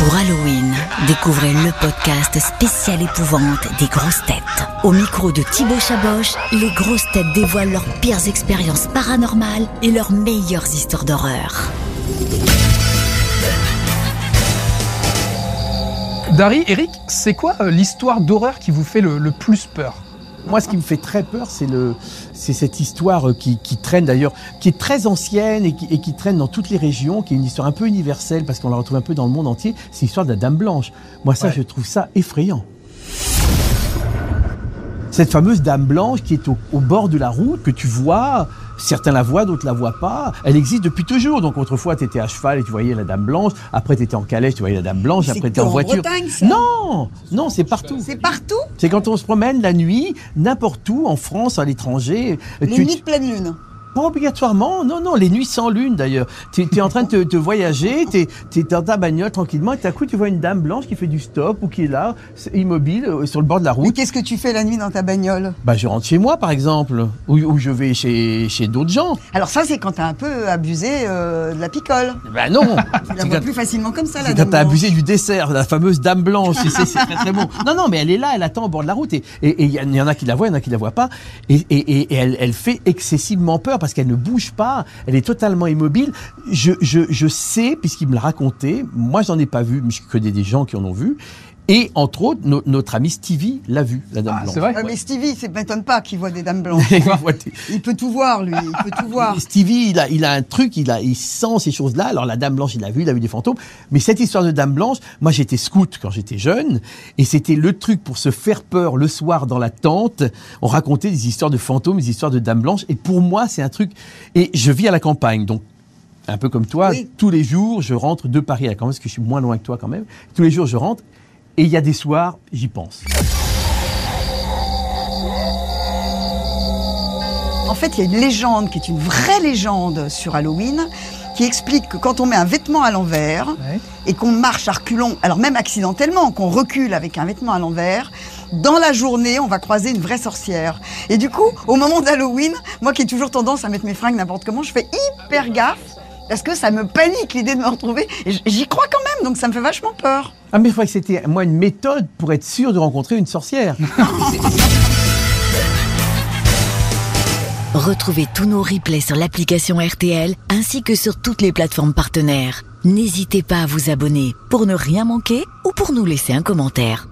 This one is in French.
Pour Halloween, découvrez le podcast spécial épouvante des grosses têtes. Au micro de Thibaut Chaboch, les grosses têtes dévoilent leurs pires expériences paranormales et leurs meilleures histoires d'horreur. Dari, Eric, c'est quoi euh, l'histoire d'horreur qui vous fait le, le plus peur? Moi, ce qui me fait très peur, c'est le, c'est cette histoire euh, qui, qui traîne d'ailleurs, qui est très ancienne et qui, et qui traîne dans toutes les régions, qui est une histoire un peu universelle parce qu'on la retrouve un peu dans le monde entier. C'est l'histoire de la Dame Blanche. Moi, ça, Ouais. je trouve ça effrayant. Cette fameuse Dame Blanche qui est au, au bord de la route, que tu vois, certains la voient, d'autres la voient pas. Elle existe depuis toujours. Donc autrefois, tu étais à cheval et tu voyais la Dame Blanche. Après, tu étais en calèche, tu voyais la Dame Blanche. Après, tu étais en en voiture. Bretagne, ça Non, non, c'est partout. C'est partout? C'est quand on se promène la nuit, n'importe où, en France, à l'étranger. Les Tu- nuits de pleine lune. Pas obligatoirement, non, non, les nuits sans lune d'ailleurs. Tu es en train de te, te voyager, tu es, dans ta bagnole tranquillement, et tout à coup tu vois une dame blanche qui fait du stop ou qui est là, immobile, euh, sur le bord de la Mais route. qu'est-ce que tu fais la nuit dans ta bagnole? Bah je rentre chez moi par exemple, ou, ou je vais chez, chez d'autres gens. Alors ça, c'est quand t'as un peu abusé euh, de la picole. Bah non Tu la vois plus facilement comme ça, la dame quand t'as abusé du dessert, la fameuse dame blanche, c'est très très bon. Non, non, mais elle est là, elle attend au bord de la route. Et et- et il y, en- il y en a qui la voient, il y en a qui la voient pas. Et, et- et- et elle, elle fait excessivement peur parce qu'elle ne bouge pas, elle est totalement immobile. Je, je, je sais, puisqu'il me l'a raconté, moi j'en ai pas vu, mais je connais des gens qui en ont vu. Et entre autres, no- notre ami Stevie l'a vu, la dame Ah, blanche. c'est vrai Ouais, mais Stevie, ça m'étonne pas qu'il voit des dames blanches. Il peut tout voir, lui. Il peut tout voir. Stevie, il a, il a un truc, il, a, il sent ces choses-là. Alors la Dame Blanche, il a vu, il a vu des fantômes. Mais cette histoire de Dame Blanche, moi j'étais scout quand j'étais jeune, et c'était le truc pour se faire peur le soir dans la tente. On racontait des histoires de fantômes, des histoires de Dame Blanche. Et pour moi, c'est un truc. Et je vis à la campagne, donc un peu comme toi. Oui. Tous les jours, je rentre de Paris à la campagne, parce que je suis moins loin que toi quand même. Tous les jours, je rentre. Et il y a des soirs, j'y pense. En fait, il y a une légende qui est une vraie légende sur Halloween qui explique que quand on met un vêtement à l'envers Ouais. et qu'on marche à reculons, alors même accidentellement, qu'on recule avec un vêtement à l'envers, dans la journée, on va croiser une vraie sorcière. Et du coup, au moment d'Halloween, moi qui ai toujours tendance à mettre mes fringues n'importe comment, je fais hyper gaffe parce que ça me panique l'idée de me retrouver. J'y crois quand même, donc ça me fait vachement peur. Ah mais je croyais que c'était moi une méthode pour être sûr de rencontrer une sorcière. Retrouvez tous nos replays sur l'application RTL ainsi que sur toutes les plateformes partenaires. N'hésitez pas à vous abonner pour ne rien manquer ou pour nous laisser un commentaire.